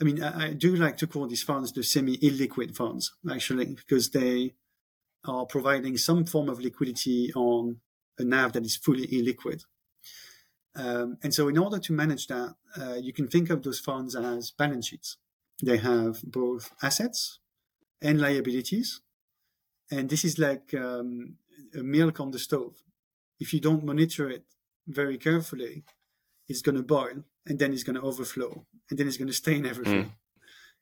I mean, I, I, do like to call these funds the semi-illiquid funds, actually, because they are providing some form of liquidity on a NAV that is fully illiquid. Um, and so, in order to manage that, uh, you can think of those funds as balance sheets. They have both assets and liabilities. And this is like um, a milk on the stove. If you don't monitor it very carefully, it's going to boil and then it's going to overflow and then it's going to stain everything. Mm.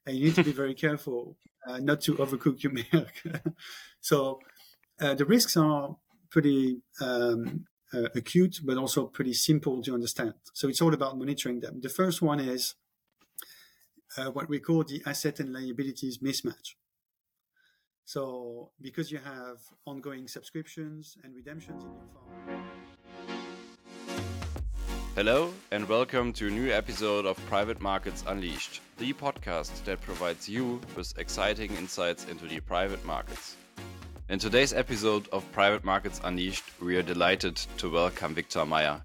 And you need to be very careful uh, not to overcook your milk. so uh, the risks are pretty um, uh, acute, but also pretty simple to understand. So it's all about monitoring them. The first one is uh, what we call the asset and liabilities mismatch. So because you have ongoing subscriptions and redemptions in your fund. Hello, and welcome to a new episode of Private Markets Unleashed, the podcast that provides you with exciting insights into the private markets. In today's episode of Private Markets Unleashed, we are delighted to welcome Victor Mayer.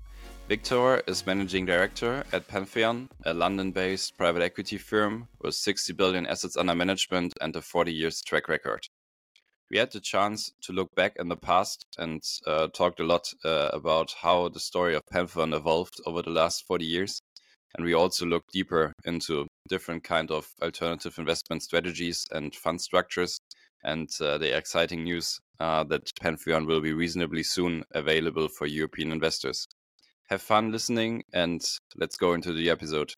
Victor is managing director at Pantheon, a London based private equity firm with 60 billion assets under management and a 40 years track record. We had the chance to look back in the past and uh, talked a lot uh, about how the story of Pantheon evolved over the last 40 years. And we also looked deeper into different kind of alternative investment strategies and fund structures and uh, the exciting news uh, that Pantheon will be reasonably soon available for European investors have fun listening, and let's go into the episode.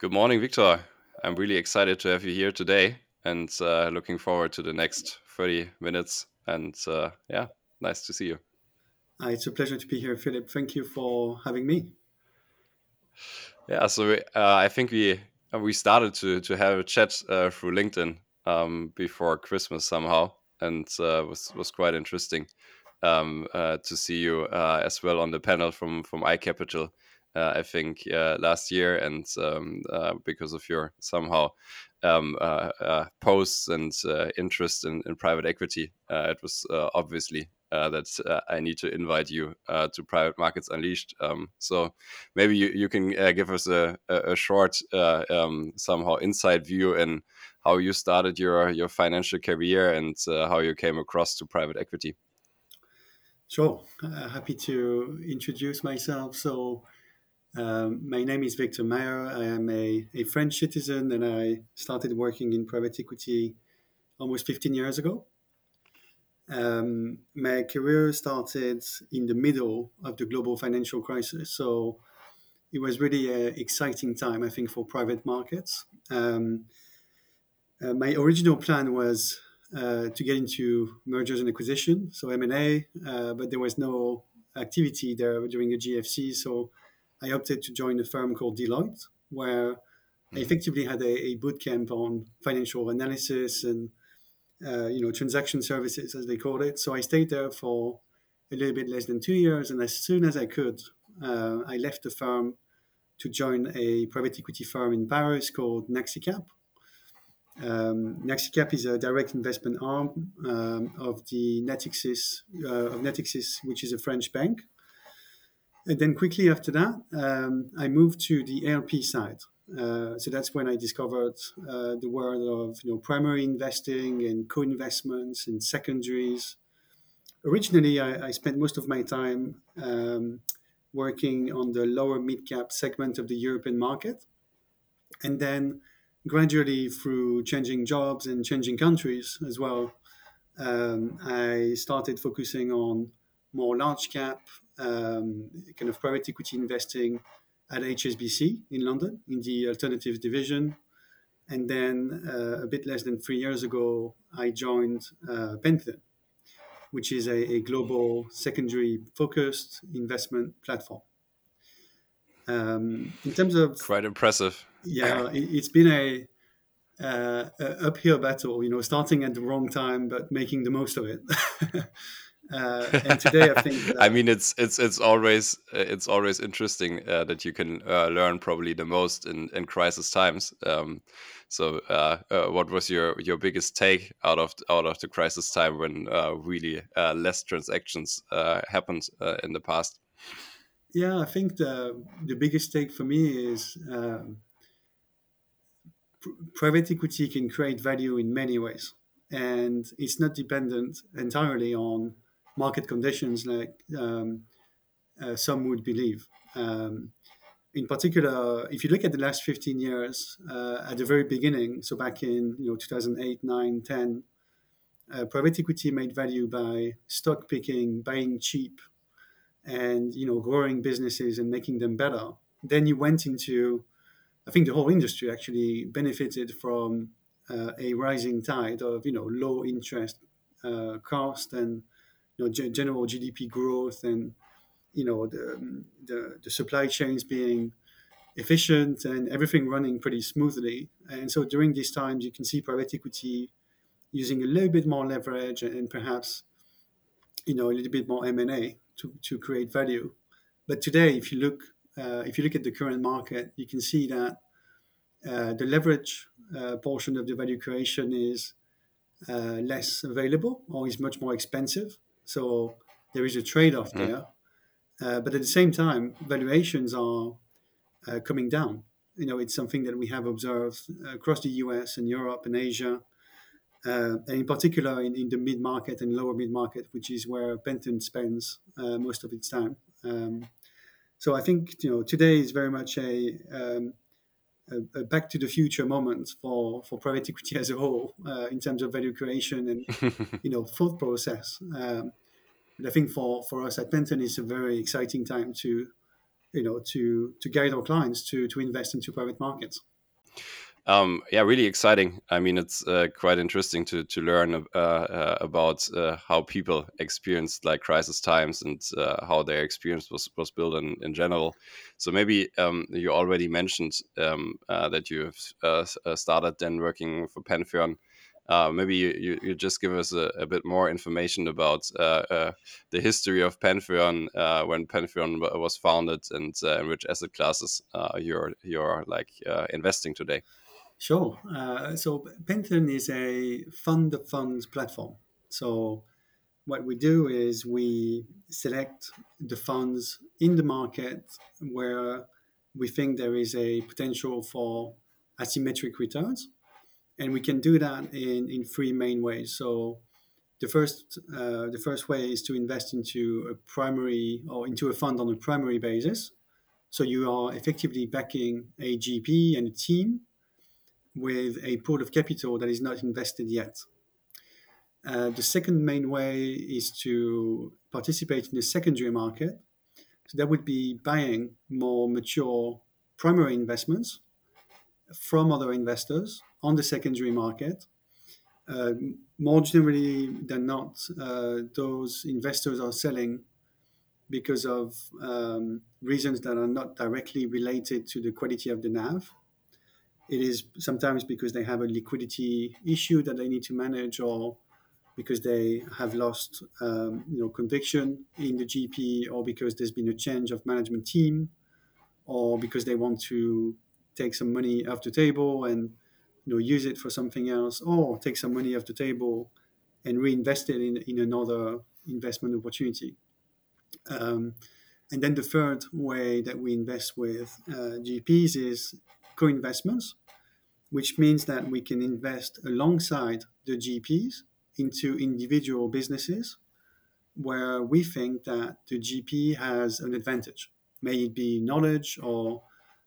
Good morning, Victor. I'm really excited to have you here today and uh, looking forward to the next 30 minutes. And uh, yeah, nice to see you. Uh, it's a pleasure to be here, Philip. Thank you for having me. Yeah, so uh, I think we uh, we started to to have a chat uh, through LinkedIn um, before Christmas somehow, and was was quite interesting um, uh, to see you uh, as well on the panel from from iCapital. Uh, I think uh, last year, and um, uh, because of your somehow um, uh, posts and interest in, in, private equity, it was obviously that I need to invite you to Private Markets Unleashed. Um, so maybe you, you can give us a, a, short, um, somehow inside view in how you started your your financial career and how you came across to private equity. Sure. Uh, happy to introduce myself. So, um, my name is Victor Mayer. I am a, a French citizen and I started working in private equity almost 15 years ago. Um, my career started in the middle of the global financial crisis. So, it was really an exciting time, I think, for private markets. Um, uh, my original plan was uh, to get into mergers and acquisition, so M&A, uh, but there was no activity there during the GFC. So I opted to join a firm called Deloitte, where I mm-hmm. effectively had a, a boot camp on financial analysis and uh, you know transaction services, as they call it. So I stayed there for a little bit less than two years, and as soon as I could, uh, I left the firm to join a private equity firm in Paris called Naxicap, um, Naxicap is a direct investment arm um, of the Natixis, uh, of Natixis, which is a French bank. And then quickly after that, um, I moved to the LP side. Uh, so that's when I discovered uh, the world of you know primary investing and co-investments and secondaries. Originally, I, I spent most of my time um, working on the lower mid-cap segment of the European market, and then gradually through changing jobs and changing countries as well, um, I started focusing on more large cap um, kind of private equity investing at HSBC in London in the alternatives division. And then uh, a bit less than three years ago, I joined uh, Pantheon, which is a, a global secondary focused investment platform. Um, in terms of quite impressive, yeah, it, has been a, uh, a, uphill battle. You know, starting at the wrong time but making the most of it. uh, and today, I think. I mean, it's it's it's always it's always interesting uh, that you can uh, learn probably the most in in crisis times. Um, so, uh, uh, what was your your biggest take out of out of the crisis time when really less transactions happened in the past? Yeah, I think the the biggest take for me is um, private equity can create value in many ways, and it's not dependent entirely on market conditions like um, uh, some would believe. Um, in particular, if you look at the last 15 years, uh, at the very beginning, so back in you know 2008, 9, 10, uh, private equity made value by stock picking, buying cheap, and you know growing businesses and making them better. Then you went into, I think the whole industry actually benefited from uh, a rising tide of you know low interest uh, cost and you know g- general GDP growth and you know the, the, the supply chains being efficient and everything running pretty smoothly. And so during these times, you can see private equity using a little bit more leverage and perhaps you know a little bit more M and A to, to create value. But today, if you look uh, if you look at the current market, you can see that uh, the leverage uh, portion of the value creation is uh, less available or is much more expensive. So there is a trade off mm. there. Uh, but at the same time, valuations are uh, coming down. You know, it's something that we have observed across the US and Europe and Asia, uh, and in particular in, in the mid market and lower mid market, which is where Pantheon spends uh, most of its time. Um, so I think you know today is very much a, um, a, a, back to the future moment for, for private equity as a whole uh, in terms of value creation and you know thought process. Um, but I think for, for us at Pantheon, it's a very exciting time to, you know, to to guide our clients to to invest into private markets. Um, yeah, really exciting. I mean, it's uh, quite interesting to to learn uh, uh, about uh, how people experienced like crisis times and uh, how their experience was was built in, in general. So maybe um, you already mentioned um, uh, that you have started then working for Pantheon uh, maybe you, you, you, just give us a, a, bit more information about uh, uh, the history of Pantheon uh, when Pantheon was founded and uh, in which asset classes uh, you're you're like investing today. Sure. so Pantheon is a fund of funds platform. So what we do is we select the funds in the market where we think there is a potential for asymmetric returns and we can do that in, in three main ways. So the first uh, the first way is to invest into a primary or into a fund on a primary basis. So you are effectively backing a GP and a team with a pool of capital that is not invested yet. Uh, the second main way is to participate in the secondary market. So that would be buying more mature primary investments from other investors on the secondary market. Uh, more generally than not, uh, those investors are selling because of um, reasons that are not directly related to the quality of the NAV. It is sometimes because they have a liquidity issue that they need to manage, or because they have lost, um, you know, conviction in the GP, or because there's been a change of management team, or because they want to take some money off the table and you know use it for something else or take some money off the table and reinvest it in, in another investment opportunity. Um, and then the third way that we invest with uh, gps is co-investments which means that we can invest alongside the gps into individual businesses where we think that the gp has an advantage. May it be knowledge or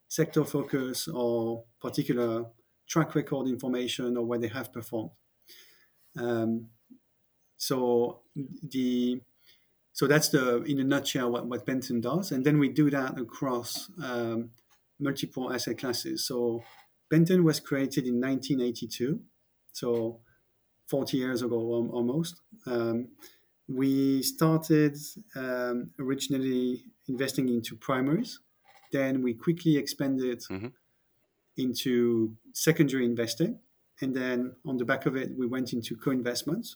sector focus or particular track record information or where they have performed. Um, so the so that's the in a nutshell what, what Pantheon does, and then we do that across um, multiple asset classes. So Pantheon was created in 1982, so 40 years ago almost. Um, we started um, originally investing into primaries, then we quickly expanded mm-hmm. Into secondary investing. And then on the back of it, we went into co investments.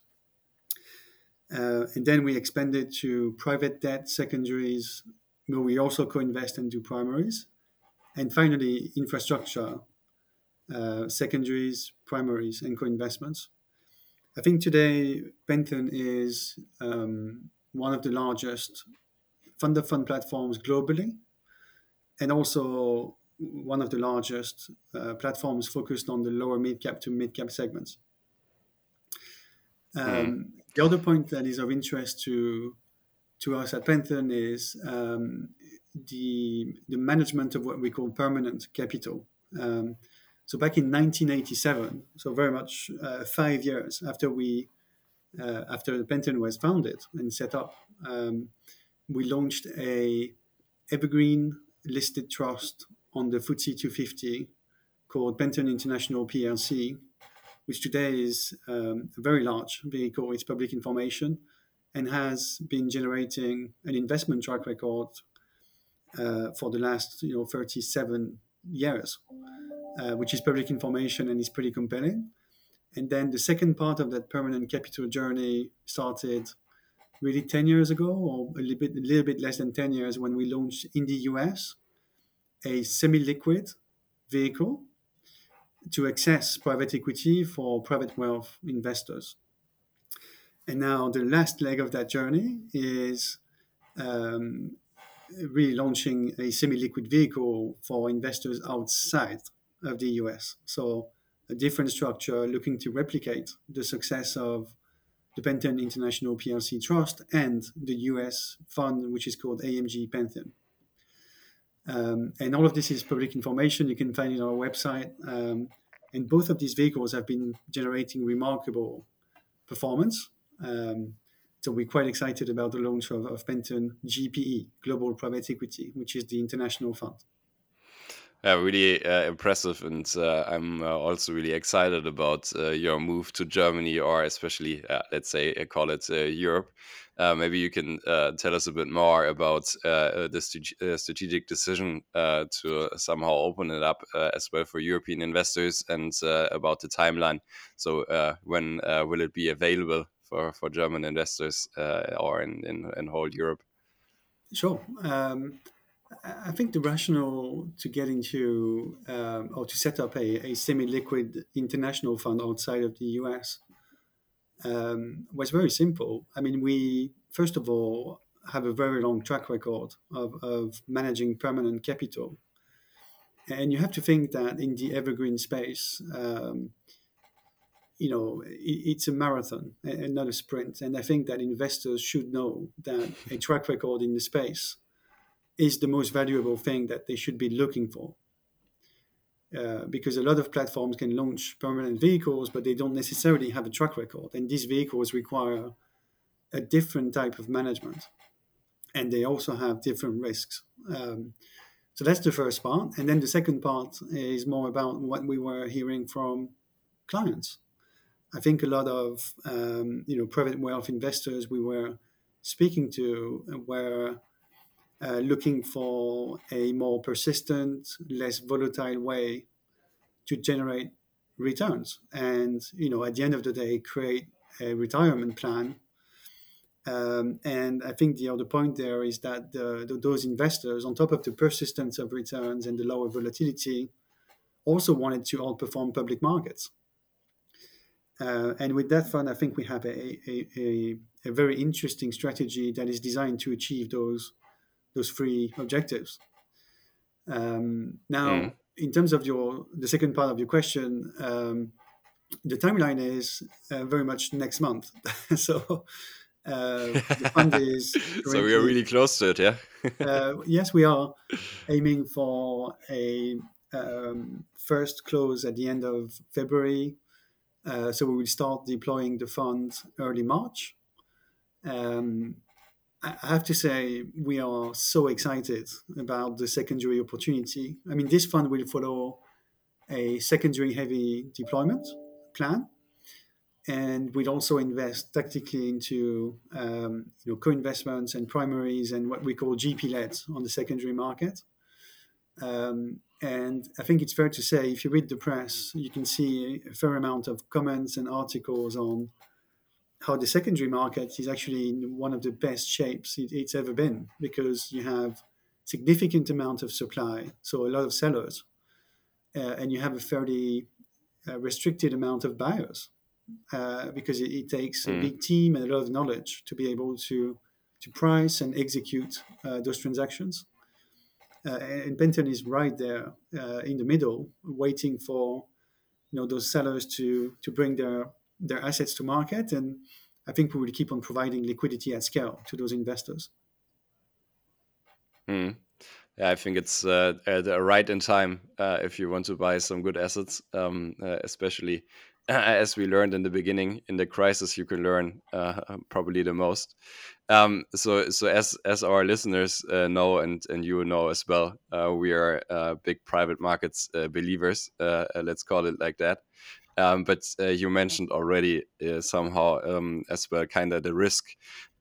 Uh, and then we expanded to private debt secondaries, where we also co invest and do primaries. And finally, infrastructure, uh, secondaries, primaries, and co investments. I think today Pantheon is um, one of the largest fund of fund platforms globally and also one of the largest uh, platforms focused on the lower mid cap to mid cap segments. Um, mm. The other point that is of interest to to us at Pantheon is um, the the management of what we call permanent capital. Um, so back in 1987, so very much uh, five years after we uh, after Pantheon was founded and set up, um, we launched a evergreen listed trust on the FTSE 250 called Pantheon International PLC, which today is um, a very large vehicle. It's public information and has been generating an investment track record uh, for the last you know 37 years, uh, which is public information and is pretty compelling. And then the second part of that permanent capital journey started really 10 years ago, or a little bit, a little bit less than 10 years, when we launched in the US a semi-liquid vehicle to access private equity for private wealth investors. And now the last leg of that journey is um, really launching a semi-liquid vehicle for investors outside of the US. So a different structure looking to replicate the success of the Pantheon International PLC Trust and the US fund, which is called AMG Pantheon. Um, and all of this is public information. You can find it on our website. Um, and both of these vehicles have been generating remarkable performance. Um, so we're quite excited about the launch of, of Pantheon GPE, Global Private Equity, which is the international fund. Yeah, really uh, impressive, and uh, I'm uh, also really excited about uh, your move to Germany, or especially, uh, let's say, uh, call it Europe. maybe you can tell us a bit more about the st strategic decision to somehow open it up as well for European investors, and about the timeline. So, when will it be available for, for German investors or in, in, in whole Europe? Sure. Um, I think the rationale to get into um, or to set up a, a semi-liquid international fund outside of the US um, was very simple. I mean, we first of all have a very long track record of, of managing permanent capital, and you have to think that in the evergreen space, um, you know, it's a marathon and not a sprint. And I think that investors should know that a track record in the space is the most valuable thing that they should be looking for. Uh, because a lot of platforms can launch permanent vehicles, but they don't necessarily have a track record. And these vehicles require a different type of management. And they also have different risks. Um, so that's the first part. And then the second part is more about what we were hearing from clients. I think a lot of um, you know private wealth investors we were speaking to were uh, looking for a more persistent, less volatile way to generate returns, and you know, at the end of the day, create a retirement plan. Um, and I think the other point there is that the, the, those investors, on top of the persistence of returns and the lower volatility, also wanted to outperform public markets. Uh, and with that fund, I think we have a, a, a, a, very interesting strategy that is designed to achieve those those three objectives. Um, now, mm. in terms of your the second part of your question, um, the timeline is uh, very much next month. so uh, the fund is so we are really close to it, yeah. uh, yes, we are aiming for a um, first close at the end of February. Uh, so we will start deploying the fund early March. Um, I have to say, we are so excited about the secondary opportunity. I mean, this fund will follow a secondary heavy deployment plan and we'll also invest tactically into um, you know, co-investments and primaries and what we call GP-led on the secondary market. Um, and I think it's fair to say, if you read the press, you can see a fair amount of comments and articles on how the secondary market is actually in one of the best shapes it, it's ever been because you have significant amount of supply, so a lot of sellers, uh, and you have a fairly uh, restricted amount of buyers uh, because it, it takes mm. a hmm. big team and a lot of knowledge to be able to to price and execute uh, those transactions. uh, and Pantheon is right there uh, in the middle, waiting for you know those sellers to to bring their their assets to market, and I think we will keep on providing liquidity at scale to those investors. Mm. Yeah, I think it's uh, right in time uh, if you want to buy some good assets, um, uh, especially as we learned in the beginning in the crisis you can learn uh, probably the most um, so so as as our listeners uh, know and and you know as well uh, we are uh, big private markets uh, believers uh, let's call it like that um, but uh, you mentioned already uh, somehow um, as well, kind of the risk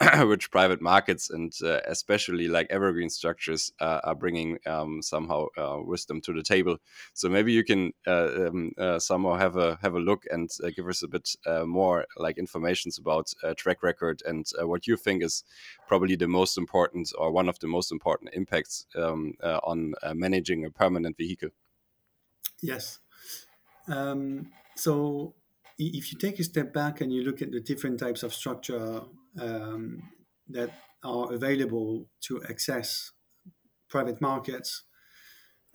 which private markets and uh, especially like evergreen structures uh, are bringing um, somehow uh, wisdom to the table. So maybe you can uh, um, somehow have a have a look and give us a bit more like informations about track record and what you think is probably the most important or one of the most important impacts um, on managing a permanent vehicle. Yes. So if you take a step back and you look at the different types of structure um, that are available to access private markets,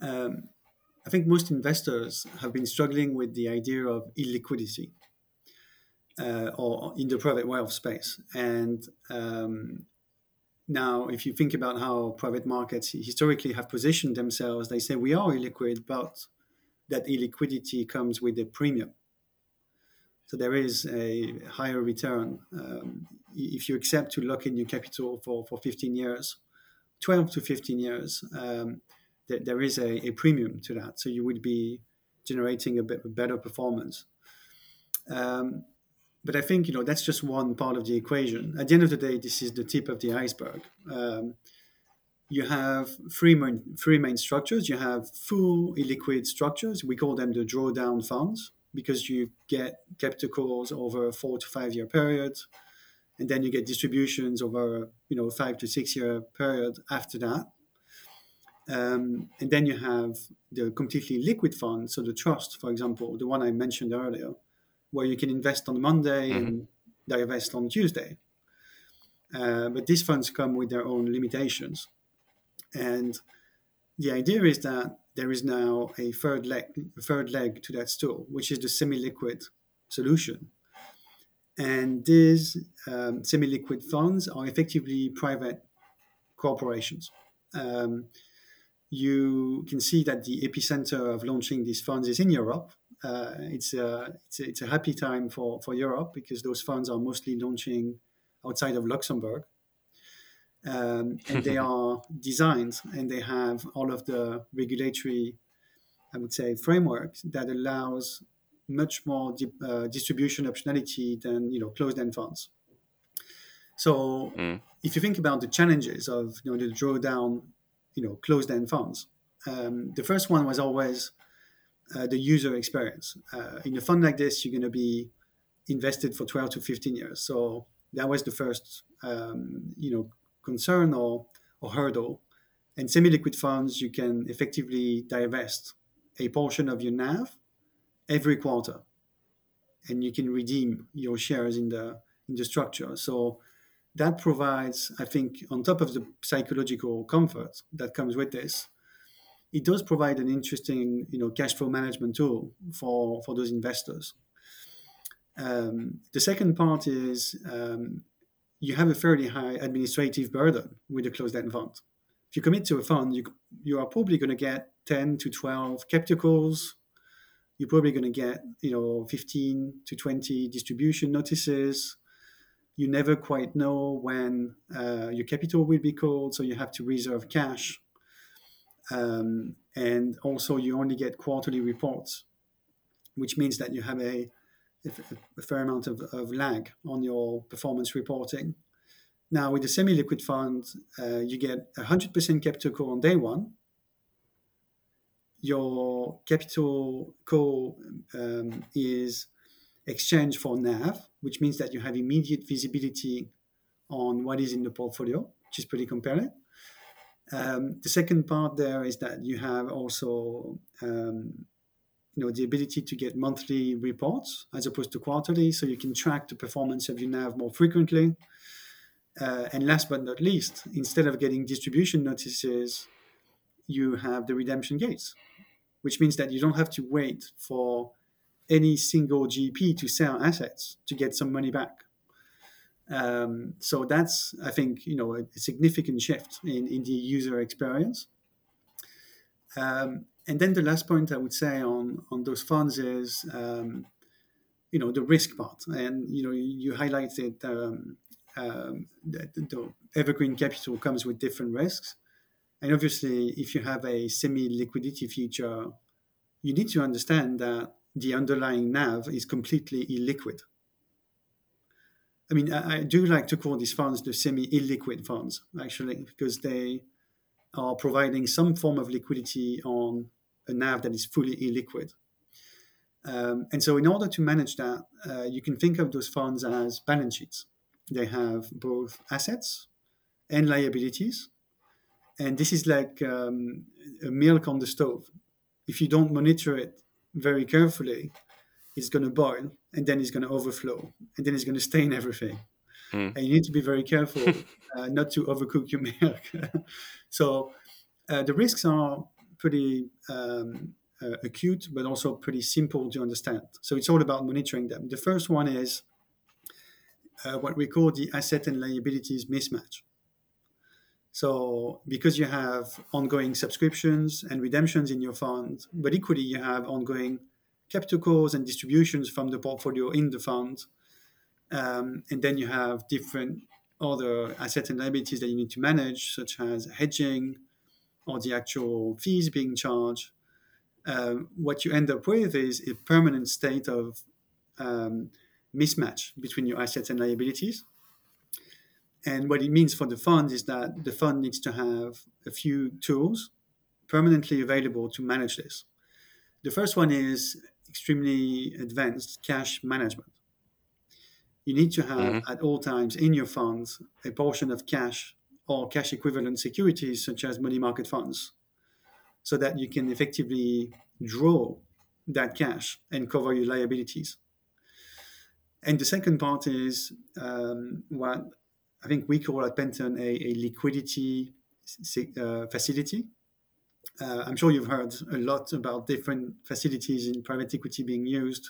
um, I think most investors have been struggling with the idea of illiquidity uh, or in the private wealth space. And um, now, if you think about how private markets historically have positioned themselves, they say we are illiquid, but that illiquidity comes with a premium. So there is a higher return um, if you accept to lock in your capital for, for 15 years, 12 to 15 years. Um, th- there is a, a, premium to that, so you would be generating a, bit, better performance. Um, but I think you know that's just one part of the equation. At the end of the day, this is the tip of the iceberg. Um, you have three main, three main structures. You have full illiquid structures. We call them the drawdown funds because you get capital calls over a four to five year period, and then you get distributions over you know five to six year period after that. Um, and then you have the completely liquid fund, so the trust, for example, the one I mentioned earlier, where you can invest on Monday mm-hmm. and divest on Tuesday. Uh, but these funds come with their own limitations. And the idea is that there is now a third leg, third leg to that stool, which is the semi-liquid solution. And these um, semi-liquid funds are effectively private corporations. Um, you can see that the epicenter of launching these funds is in Europe. Uh, it's, a, it's, a, it's a happy time for, for Europe because those funds are mostly launching outside of Luxembourg um, and they are designed and they have all of the regulatory, I would say, framework that allows much more di- uh, distribution optionality than you know closed-end funds. So mm. if you think about the challenges of you know the drawdown, you know closed-end funds, um, the first one was always uh, the user experience. Uh, in a fund like this, you're going to be invested for 12 to 15 years. So that was the first, um, you know, concern or, or hurdle. And semi-liquid funds, you can effectively divest a portion of your NAV every quarter, and you can redeem your shares in the in the structure. So that provides, I think, on top of the psychological comfort that comes with this, it does provide an interesting, you know, cash flow management tool for for those investors. Um, the second part is um, you have a fairly high administrative burden with a closed-end fund. If you commit to a fund, you, you are probably going to get 10 to 12 capital calls. You're probably going to get, you know, 15 to 20 distribution notices. You never quite know when uh, your capital will be called, so you have to reserve cash. Um, and also, you only get quarterly reports, which means that you have a a fair amount of, of lag on your performance reporting. Now, with the semi liquid fund, uh, you get 100% capital call on day one. Your capital call um, is exchanged for NAV, which means that you have immediate visibility on what is in the portfolio, which is pretty compelling. Um, the second part there is that you have also um, you know the ability to get monthly reports as opposed to quarterly so you can track the performance of your nav more frequently uh, and last but not least instead of getting distribution notices you have the redemption gates, which means that you don't have to wait for any single GP to sell assets to get some money back. Um, so that's, I think, you know, a, a significant shift in, in the user experience. Um, and then the last point I would say on on those funds is, um, you know, the risk part. And you know, you highlighted um, um, that the evergreen capital comes with different risks. And obviously, if you have a semi liquidity feature, you need to understand that the underlying NAV is completely illiquid. I mean, I, I do like to call these funds the semi illiquid funds, actually, because they are providing some form of liquidity on a NAV that is fully illiquid. Um, and so, in order to manage that, uh, you can think of those funds as balance sheets. They have both assets and liabilities. And this is like um, a milk on the stove. If you don't monitor it very carefully, it's going to boil and then it's going to overflow and then it's going to stain everything. Mm. And you need to be very careful uh, not to overcook your milk. so uh, the risks are pretty um, uh, acute, but also pretty simple to understand. So it's all about monitoring them. The first one is uh, what we call the asset and liabilities mismatch. So, because you have ongoing subscriptions and redemptions in your fund, but equally you have ongoing capital calls and distributions from the portfolio in the fund, um, and then you have different other assets and liabilities that you need to manage, such as hedging or the actual fees being charged. Um, what you end up with is a permanent state of um, mismatch between your assets and liabilities. And what it means for the fund is that the fund needs to have a few tools permanently available to manage this. The first one is extremely advanced cash management. You need to have mm-hmm. at all times in your funds a portion of cash or cash equivalent securities, such as money market funds, so that you can effectively draw that cash and cover your liabilities. And the second part is um, what I think we call at Pantheon a, a liquidity uh, facility. Uh, I'm sure you've heard a lot about different facilities in private equity being used.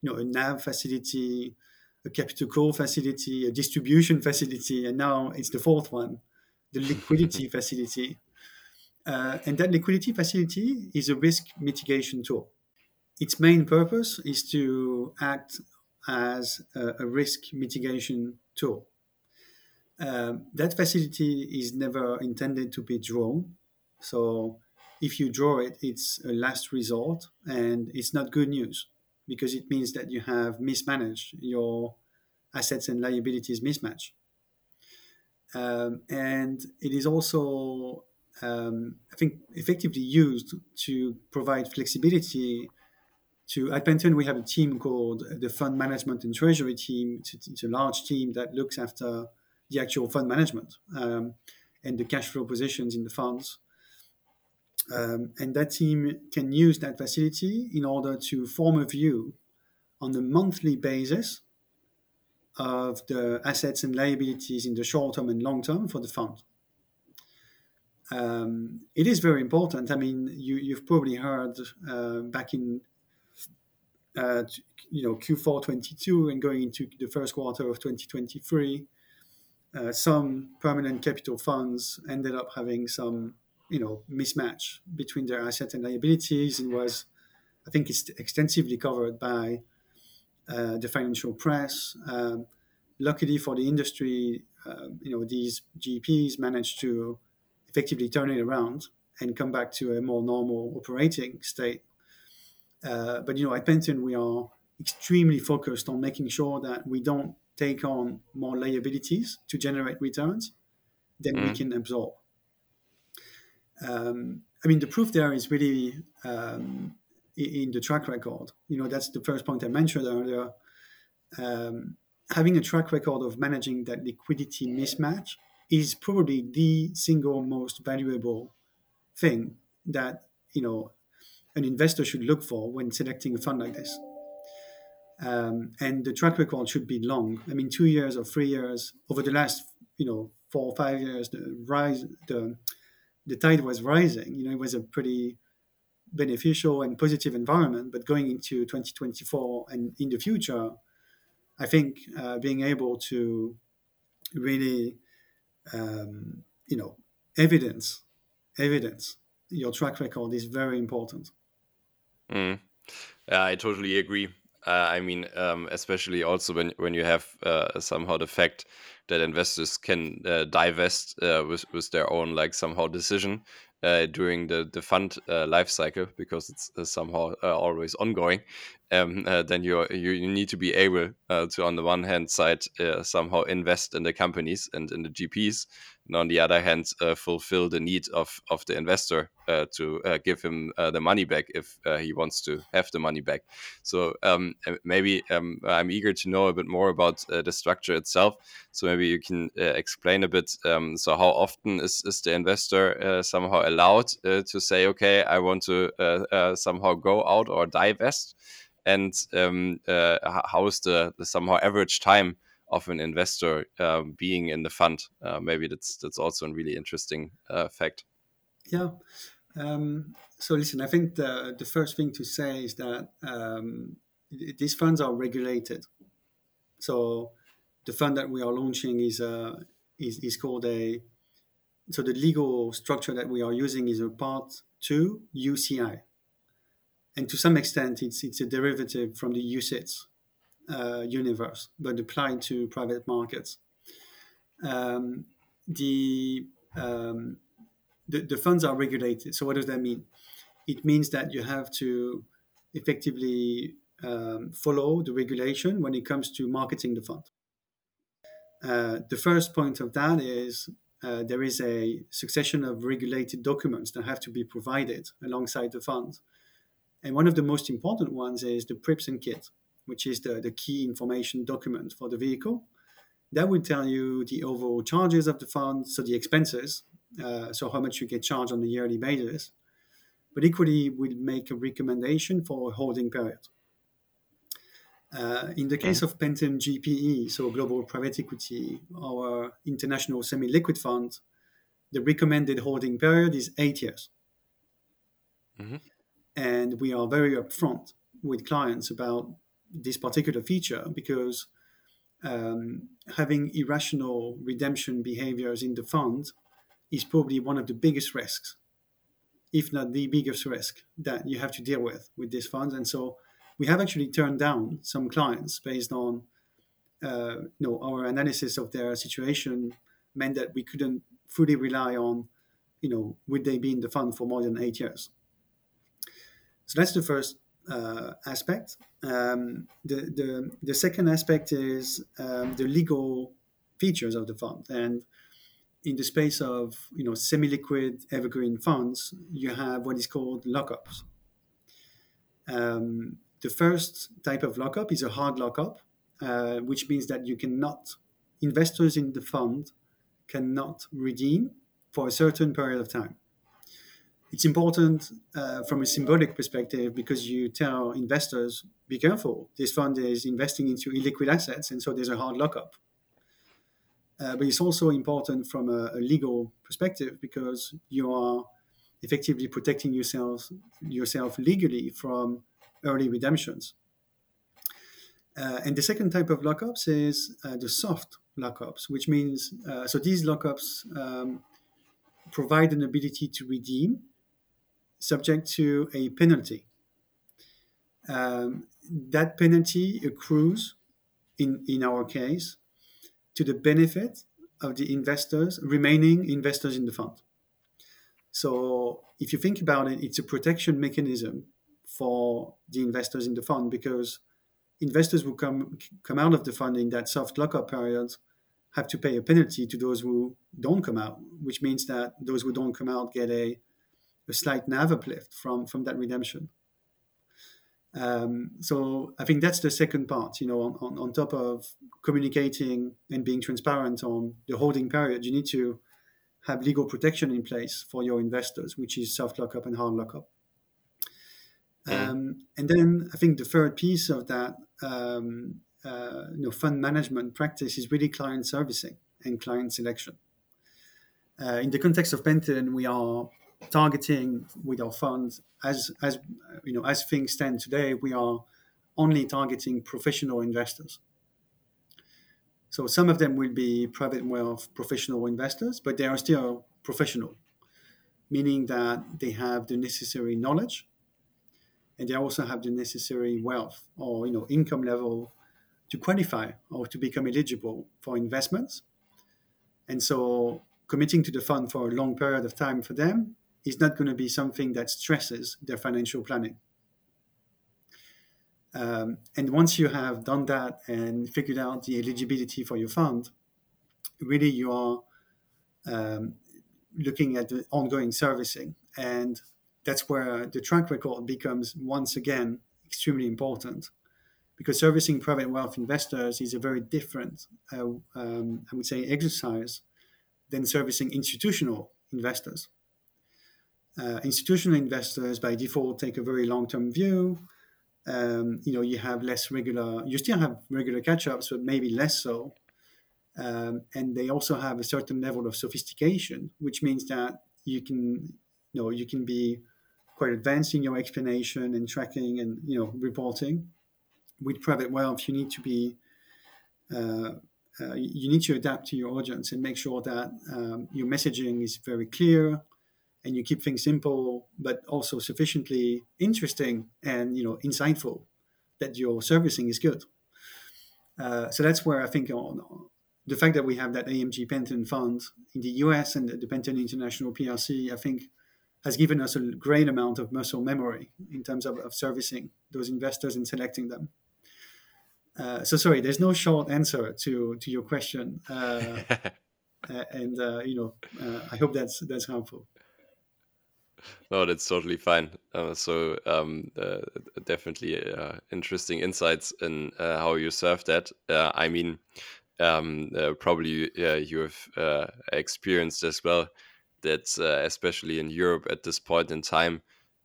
You know, a NAV facility, a capital call facility, a distribution facility, and now it's the fourth one, the liquidity facility. Uh, and that liquidity facility is a risk mitigation tool. Its main purpose is to act as a, a risk mitigation tool. Um, that facility is never intended to be drawn. So if you draw it, it's a last resort and it's not good news because it means that you have mismanaged your assets and liabilities mismatch. Um, and it is also, um, I think, effectively used to provide flexibility to at Pantheon we have a team called the Fund Management and Treasury team. It's, it's a large team that looks after the actual fund management um, and the cash flow positions in the funds. Um, and that team can use that facility in order to form a view on a monthly basis of the assets and liabilities in the short term and long term for the fund. Um, it is very important. I mean, you, have probably heard uh, back in uh, you know Q4 22 and going into the first quarter of 2023, uh, some permanent capital funds ended up having some you know mismatch between their assets and liabilities and was I think it's extensively covered by uh, the financial press. Um, luckily for the industry, uh, you know these GPs managed to effectively turn it around and come back to a more normal operating state uh, but you know, at Pantheon, we are extremely focused on making sure that we don't take on more liabilities to generate returns than mm. we can absorb. Um, I mean, the proof there is really um, in the track record. You know, that's the first point I mentioned earlier. Um, having a track record of managing that liquidity mismatch is probably the single most valuable thing that you know an investor should look for when selecting a fund like this. Um, and the track record should be long. I mean, two years or three years over the last, you know, four or five years, the rise, the the tide was rising. You know, it was a pretty beneficial and positive environment. But going into 2024 and in the future, I think uh, being able to really, um, you know, evidence, evidence your track record is very important. Mm. I totally agree. Uh, I mean, um, especially also when when you have uh, somehow the fact that investors can uh, divest uh, with with their own like somehow decision uh, during the the fund uh, life cycle because it's somehow always ongoing. Um, then you you need to be able to on the one hand side somehow invest in the companies and in the GPs, and on the other hand fulfill the need of of the investor to give him the money back if he wants to have the money back. So um, maybe um, I'm eager to know a bit more about the structure itself. So maybe you can uh, explain a bit. Um, so how often is, is the investor uh, somehow allowed uh, to say, okay, I want to uh, uh, somehow go out or divest? And um, uh, how is the, the, somehow average time of an investor um, being in the fund? maybe that's that's also a really interesting fact. Yeah. Um, so listen, I think the the first thing to say is that um, these funds are regulated. So the fund that we are launching is uh, is, is called a so the legal structure that we are using is a part two UCI, and to some extent it's it's a derivative from the UCITS uh, universe, but applied to private markets. Um, the, um, the the funds are regulated. So what does that mean? It means that you have to effectively um, follow the regulation when it comes to marketing the fund. Uh, the first point of that is uh, there is a succession of regulated documents that have to be provided alongside the fund. And one of the most important ones is the PRIIPs and KID, which is the, the key information document for the vehicle. That will tell you the overall charges of the fund, so the expenses, uh, so how much you get charged on a yearly basis. But equally, will make a recommendation for a holding period. Uh, in the case of Pantheon GPE, so Global Private Equity, our international semi liquid fund, the recommended holding period is eight years. Mm-hmm. And we are very upfront with clients about this particular feature because um, having irrational redemption behaviors in the fund is probably one of the biggest risks, if not the biggest risk that you have to deal with with these funds. And so we have actually turned down some clients based on uh, you know our analysis of their situation meant that we couldn't fully rely on you know would they be in the fund for more than eight years so that's the first uh, aspect. Um, the, the, the second aspect is um, the legal features of the fund. And in the space of you know semi-liquid evergreen funds you have what is called lockups. Um, the first type of lockup is a hard lockup, uh, which means that you cannot, investors in the fund cannot redeem for a certain period of time. It's important uh, from a symbolic perspective because you tell investors, be careful, this fund is investing into illiquid assets, and so there's a hard lockup. Uh, but it's also important from a, a, legal perspective because you are effectively protecting yourself yourself legally from early redemptions. Uh, and the second type of lockups is uh, the soft lockups, which means uh, so these lockups um, provide an ability to redeem subject to a penalty. Um, that penalty accrues, in, in our case, to the benefit of the investors, remaining investors in the fund. So if you think about it, it's a protection mechanism for the investors in the fund because investors who come come out of the fund in that soft lockup period have to pay a penalty to those who don't come out, which means that those who don't come out get a, a slight NAV uplift from from that redemption. Um, so I think that's the second part. You know, on, on, on top of communicating and being transparent on the holding period, you need to have legal protection in place for your investors, which is soft lockup and hard lockup. Um, and then I think the third piece of that, um, uh, you know, fund management practice is really client servicing and client selection. Uh, in the context of Pantheon, we are targeting with our funds as as you know as things stand today, we are only targeting professional investors. So some of them will be private wealth professional investors, but they are still professional, meaning that they have the necessary knowledge and they also have the necessary wealth or you know income level to qualify or to become eligible for investments. And so committing to the fund for a long period of time for them is not going to be something that stresses their financial planning. Um, and once you have done that and figured out the eligibility for your fund, really you are um, looking at the ongoing servicing. And that's where the track record becomes once again extremely important because servicing private wealth investors is a very different, uh, um, I would say, exercise than servicing institutional investors. Uh, institutional investors, by default, take a very long-term view. Um, you know, you have less regular. You still have regular catch-ups, but maybe less so. Um, and they also have a certain level of sophistication, which means that you can, you know, you can be quite advanced in your explanation and tracking and you know reporting. With private wealth, you need to be uh, uh, you need to adapt to your audience and make sure that um, your messaging is very clear and you keep things simple but also sufficiently interesting and you know insightful that your servicing is good uh, so that's where i think on, the fact that we have that AMG Pantheon fund in the us and the Pantheon International PLC i think has given us a great amount of muscle memory in terms of, of servicing those investors and selecting them uh, so sorry, there's no short answer to to your question, uh, and uh, you know, uh, I hope that's that's helpful. No, that's totally fine. Uh, so um, definitely interesting insights in how you serve that. I mean, um, probably you have experienced as well that especially in Europe at this point in time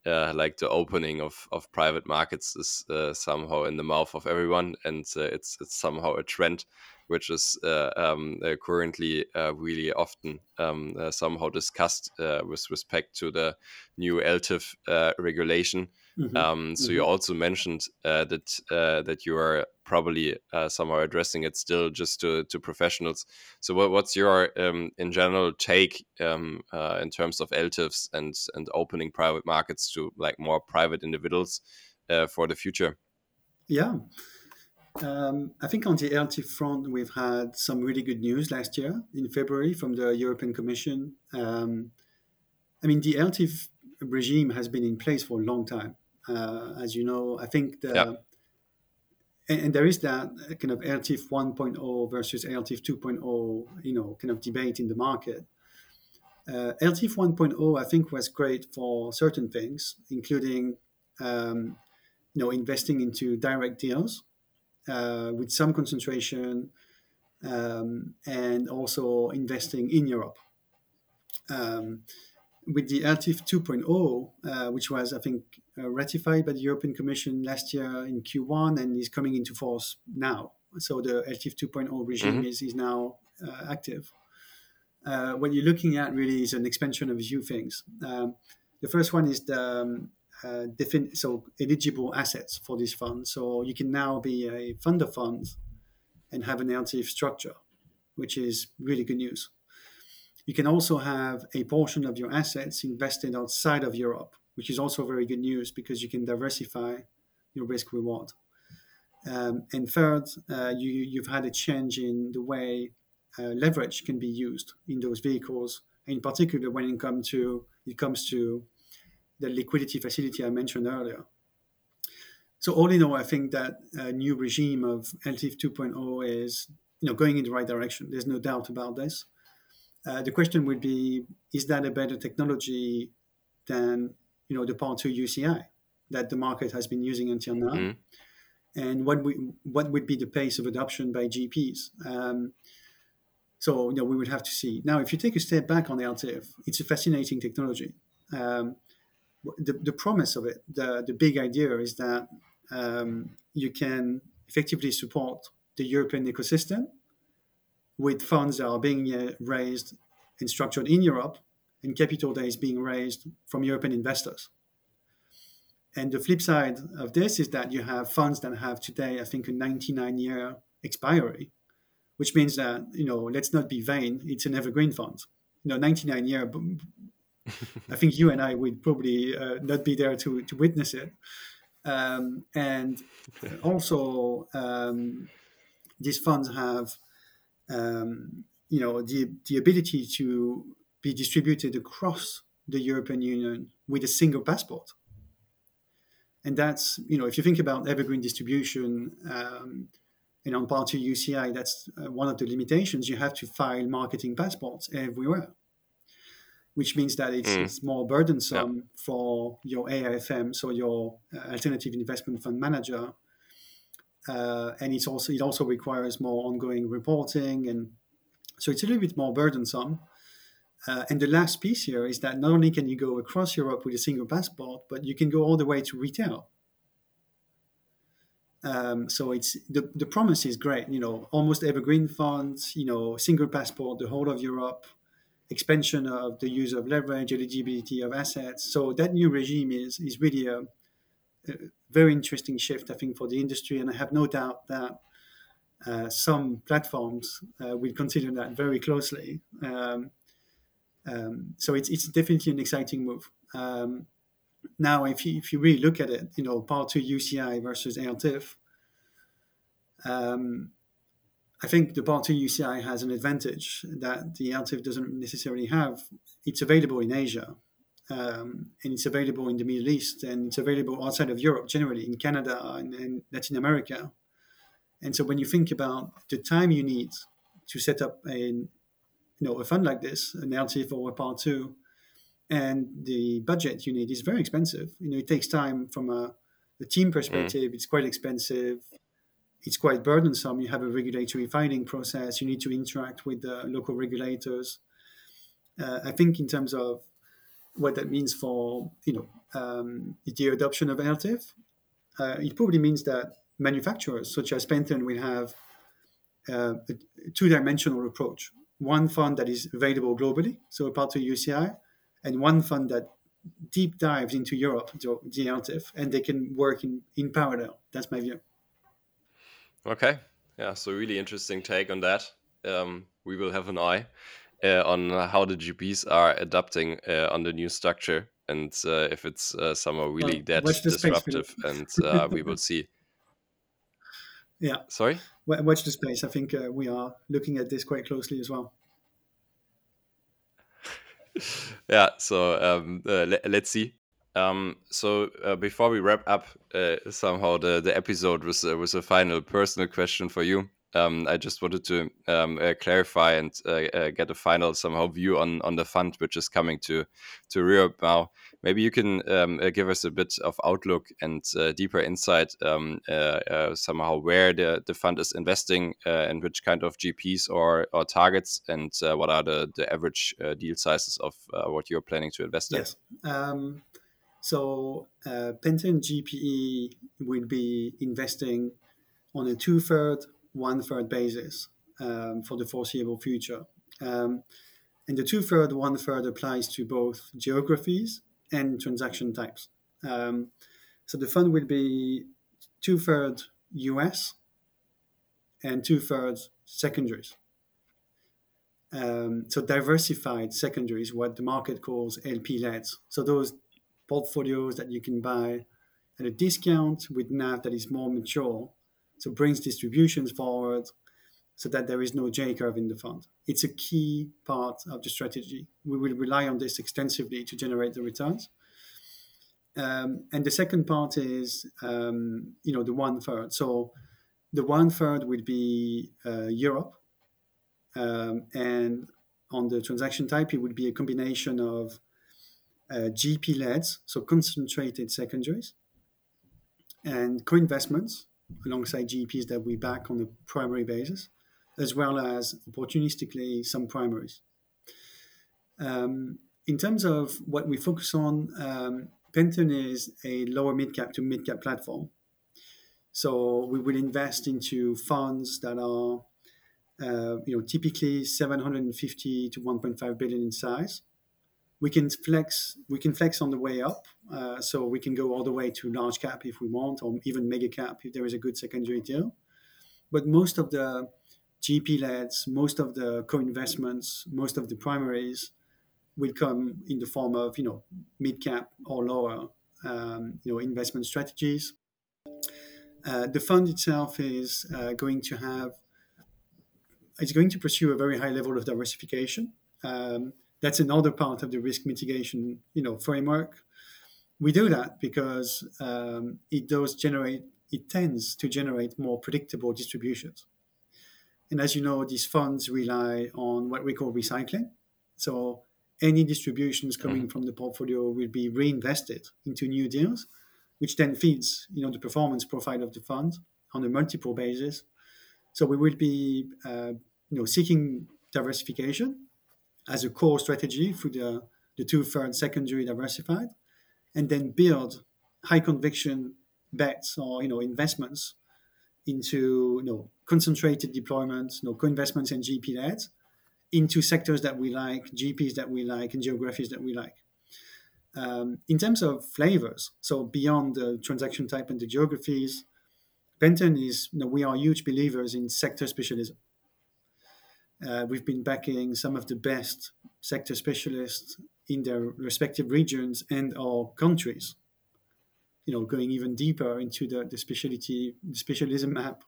uh, like the opening of, of private markets is uh, somehow in the mouth of everyone, and uh, it's it's somehow a trend which is uh, um, uh, currently uh, really often um, somehow discussed with respect to the new ELTIF regulation. Mm-hmm. Um, so mm-hmm. you also mentioned that that you are probably somehow addressing it still just to, to professionals. So what, what's your um, in general take um, in terms of ELTIFs and and opening private markets to like more private individuals for the future? Yeah. Um, I think on the ELTIF front, we've had some really good news last year in February from the European Commission. Um, I mean, the ELTIF regime has been in place for a long time. Uh, as you know, I think the yeah. and, and, there is that kind of ELTIF 1.0 versus ELTIF 2.0, you know, kind of debate in the market. Uh, ELTIF 1.0, I think, was great for certain things, including, um, you know, investing into direct deals uh, with some concentration um, and also investing in Europe. Um, with the ELTIF 2.0, uh, which was, I think, uh, ratified by the European Commission last year in Q1 and is coming into force now. So the ELTIF 2.0 regime mm-hmm. is, is now uh, active. Uh, what you're looking at really is an expansion of a few things. Um, the first one is the um, uh, defin- so eligible assets for this fund. So you can now be a funder fund of funds and have an ELTIF structure, which is really good news. You can also have a portion of your assets invested outside of Europe, which is also very good news because you can diversify your risk reward. Um, and third, uh, you, you've had a change in the way uh, leverage can be used in those vehicles, in particular when it, come to, it comes to the liquidity facility I mentioned earlier. So all in all, I think that a new regime of ELTIF 2.0 is you know going in the right direction. There's no doubt about this. Uh, the question would be: Is that a better technology than you know the Part Two UCI that the market has been using until now? Mm-hmm. And what we, what would be the pace of adoption by GPs? Um, so you know we would have to see. Now, if you take a step back on the ELTIF, it's a fascinating technology. Um, the, the promise of it, the, the big idea is that um, you can effectively support the European ecosystem with funds that are being uh, raised and structured in Europe, and capital that is being raised from European investors. And the flip side of this is that you have funds that have today, I think, a 99 year expiry, which means that, you know, let's not be vain, it's an evergreen fund. You know, 99 year, I think you and I would probably uh, not be there to, to witness it. Um, and also, um, these funds have, um, you know, the, the ability to be distributed across the European Union with a single passport and that's you know if you think about evergreen distribution um, and on part two UCI, that's uh, one of the limitations. You have to file marketing passports everywhere, which means that it's, mm. it's more burdensome yeah. for your AIFM, so your uh, alternative investment fund manager, uh, and it's also it also requires more ongoing reporting, and so it's a little bit more burdensome. Uh, and the last piece here is that not only can you go across Europe with a single passport, but you can go all the way to retail. Um, so it's the, the promise is great. You know, almost evergreen funds. You know, single passport, the whole of Europe, expansion of the use of leverage, eligibility of assets. So that new regime is is really a, a very interesting shift, I think, for the industry. And I have no doubt that uh, some platforms uh, will consider that very closely. Um, um, so it's it's definitely an exciting move. Um, now, if you if you really look at it, you know, part two UCI versus ELTIF, um, I think the part two UCI has an advantage that the ELTIF doesn't necessarily have. It's available in Asia, um, and it's available in the Middle East, and it's available outside of Europe, generally in Canada and, and Latin America. And so, when you think about the time you need to set up a you know a fund like this, an ELTIF or a part two, and the budget you need is very expensive. You know, it takes time from a the team perspective. Mm. It's quite expensive. It's quite burdensome. You have a regulatory filing process. You need to interact with the local regulators. Uh, I think in terms of what that means for you know um, the adoption of ELTIF, uh, it probably means that manufacturers such as Pantheon will have uh, a two-dimensional approach one fund that is available globally, so part of UCI, and one fund that deep dives into Europe, the ELTIF, and they can work in, in parallel. That's my view. Okay. Yeah. So really interesting take on that. Um, we will have an eye uh, on how the GPs are adapting uh, on the new structure and uh, if it's uh, somehow really well, that disruptive, and uh, we will see. Yeah. Sorry? Watch the space. I think uh, we are looking at this quite closely as well. yeah. So um, uh, le- let's see. Um, so uh, before we wrap up uh, somehow the, the episode with, uh, with a final personal question for you. Um, I just wanted to um, uh, clarify and uh, uh, get a final somehow view on on the fund which is coming to to Europe now. Maybe you can um, give us a bit of outlook and deeper insight um, somehow where the, the fund is investing and which kind of GPs or, or targets and what are the, the average deal sizes of what you're planning to invest in. Yes. So uh, Pantheon GPE will be investing on a two-third one third basis um, for the foreseeable future. Um, and the two third, one third applies to both geographies and transaction types. Um, so the fund will be two third US and two thirds secondaries. Um, so diversified secondaries, what the market calls LP leds. So those portfolios that you can buy at a discount with NAV that is more mature so brings distributions forward so that there is no J curve in the fund. It's a key part of the strategy. We will rely on this extensively to generate the returns. Um, and the second part is, um, you know, the one third. So the one third would be uh, Europe, um, and on the transaction type, it would be a combination of uh, GP leds, so concentrated secondaries, and co-investments, alongside GPs that we back on a primary basis, as well as opportunistically some primaries. Um, in terms of what we focus on, um, Pantheon is a lower mid cap to mid cap platform. So we will invest into funds that are uh, you know, typically 750 to 1.5 billion in size. We can flex. We can flex on the way up, uh, so we can go all the way to large cap if we want, or even mega cap if there is a good secondary deal. But most of the GP leds, most of the co-investments, most of the primaries will come in the form of you know mid cap or lower um, you know investment strategies. Uh, the fund itself is uh, going to have it's going to pursue a very high level of diversification. Um, that's another part of the risk mitigation you know framework. We do that because um, it does generate it tends to generate more predictable distributions. And as you know, these funds rely on what we call recycling. So any distributions coming mm from the portfolio will be reinvested into new deals, which then feeds you know the performance profile of the fund on a multiple basis. So we will be uh, you know seeking diversification as a core strategy for the the two third secondary diversified, and then build high conviction bets or you know investments into you know concentrated deployments, you know co-investments and GP leds into sectors that we like, GPs that we like, and geographies that we like. Um, in terms of flavors, so beyond the transaction type and the geographies, Pantheon is, you know, we are huge believers in sector specialism. Uh, we've been backing some of the best sector specialists in their respective regions and our countries. You know, going even deeper into the, the specialty, the specialism map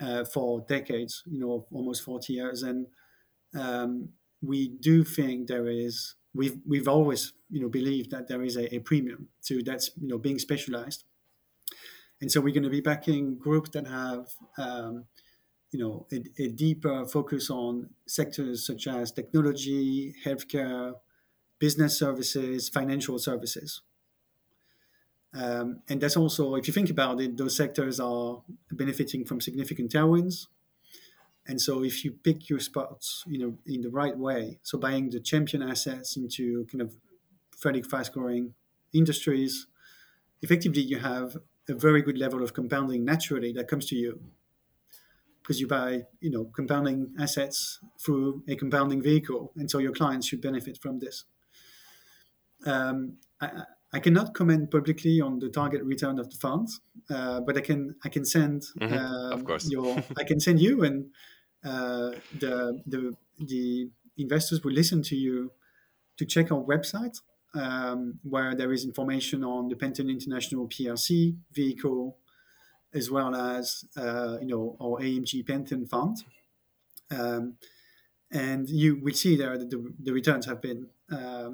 uh, for decades. You know, almost forty years, and um, we do think there is we've we've always you know believed that there is a, a premium to that's you know being specialized and so we're going to be backing groups that have um, you know a, a, deeper focus on sectors such as technology healthcare business services financial services. Um, and that's also if you think about it those sectors are benefiting from significant tailwinds. And so if you pick your spots, you know, in the right way, so buying the champion assets into kind of fairly fast growing industries, effectively you have a very good level of compounding naturally that comes to you because you buy you know compounding assets through a compounding vehicle and so your clients should benefit from this um, I, I, cannot comment publicly on the target return of the funds uh, but i can i can send mm-hmm. uh, of course your i can send you and uh, the, the, the investors will listen to you to check our website um, where there is information on the Pantheon International PLC vehicle, as well as uh, you know our AMG Pantheon fund. Um, and you will see there that the, the returns have been uh,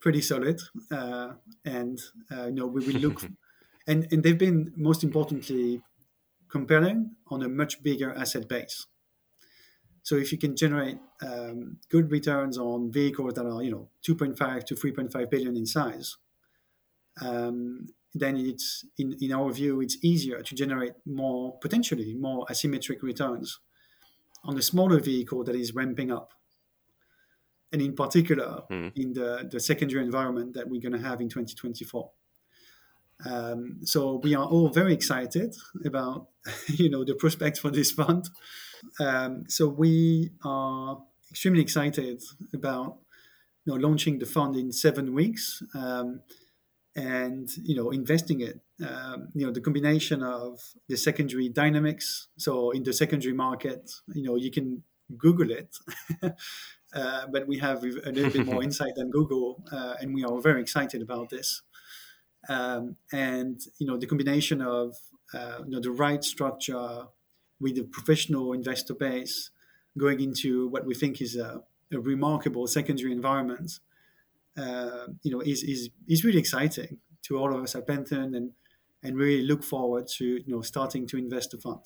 pretty solid, uh, and uh, you know we will look, and and they've been most importantly compelling on a much bigger asset base. So if you can generate um, good returns on vehicles that are you know 2.5 to 3.5 billion in size, um, then it's in, in our view it's easier to generate more potentially more asymmetric returns on a smaller vehicle that is ramping up. And in particular mm. in the, the secondary environment that we're going to have in 2024 um, so we are all very excited about you know the prospects for this fund. Um, so we are extremely excited about you know, launching the fund in seven weeks. Um, and you know investing it. Um, you know the combination of the secondary dynamics. So in the secondary market, you know you can Google it. uh, but we have a little bit more insight than Google, uh, and we are very excited about this. Um, and you know the combination of uh, you know the right structure with a professional investor base going into what we think is a, a remarkable secondary environment, uh, you know, is, is, is really exciting to all of us at Pantheon and, and really look forward to, you know, starting to invest the fund.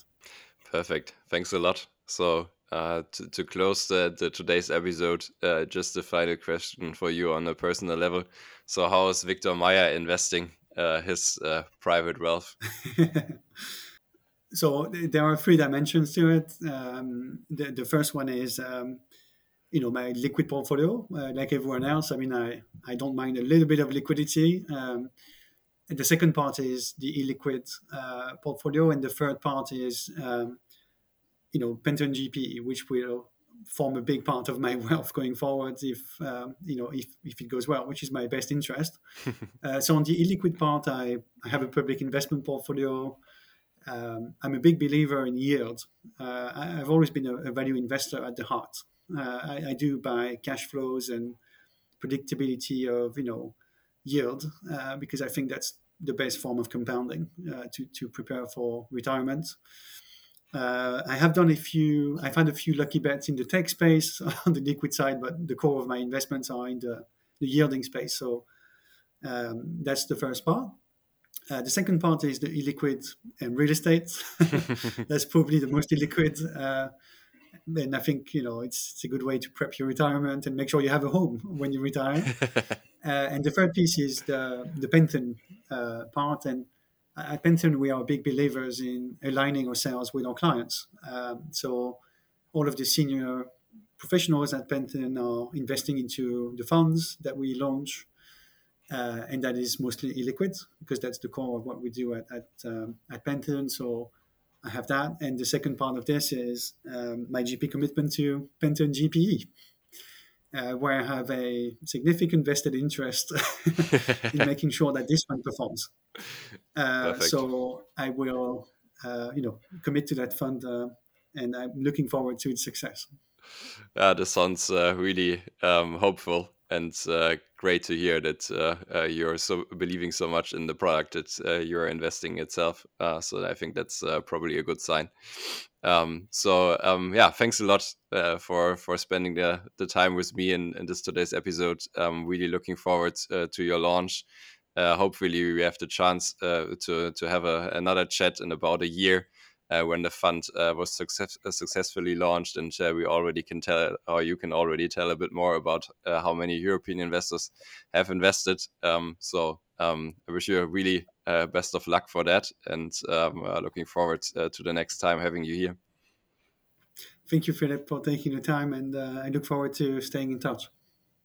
Perfect. Thanks a lot. So uh, to, to close the, the today's episode, uh, just a final question for you on a personal level. So how is Victor Mayer investing uh, his uh, private wealth? so there are three dimensions to it. Um, the, the first one is, um, you know, my liquid portfolio. Uh, like everyone else, I mean, I, I don't mind a little bit of liquidity. Um, and the second part is the illiquid uh, portfolio, and the third part is um, you know, Pantheon GP, which will form a big part of my wealth going forward if um, you know if, if it goes well, which is my best interest. uh, so on the illiquid part, I, I have a public investment portfolio. Um, I'm a big believer in yield. Uh, I, have always been a, a, value investor at the heart. Uh, I, I, do buy cash flows and predictability of you know yield uh, because I think that's the best form of compounding uh, to to prepare for retirement. Uh, I have done a few. I've had a few lucky bets in the tech space on the liquid side, but the core of my investments are in the, the yielding space. So um, that's the first part. Uh, the second part is the illiquid and real estate. that's probably the most illiquid. Uh, and I think you know it's, it's a good way to prep your retirement and make sure you have a home when you retire. uh, and the third piece is the the Pantheon uh, part, and at Pantheon, we are big believers in aligning ourselves with our clients. Um, so all of the senior professionals at Pantheon are investing into the funds that we launch, uh, and that is mostly illiquid because that's the core of what we do at at, um, at Pantheon. So I have that, and the second part of this is um, my GP commitment to Pantheon GPE. Uh, where I have a significant vested interest in making sure that this one performs. Uh, so I will, uh, you know, commit to that fund, uh, and I'm looking forward to its success. Yeah, this sounds uh, really um, hopeful and uh, great to hear that you're so believing so much in the product that you're investing itself. so I think that's probably a good sign. Um, so um, yeah, thanks a lot uh, for for spending the the time with me in, in this today's episode. I'm really looking forward uh, to your launch uh, hopefully we have the chance uh, to to have a, another chat in about a year uh, when the fund uh, was success uh, successfully launched, and uh, we already can tell, or you can already tell a bit more about how many European investors have invested. Um, so um, I wish you a really best of luck for that, and um, looking forward to the next time having you here. Thank you, Philip, for taking the time, and I look forward to staying in touch.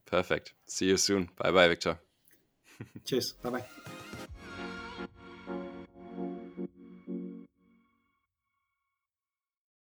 Perfect. See you soon. Bye bye, Victor. Cheers. Bye bye.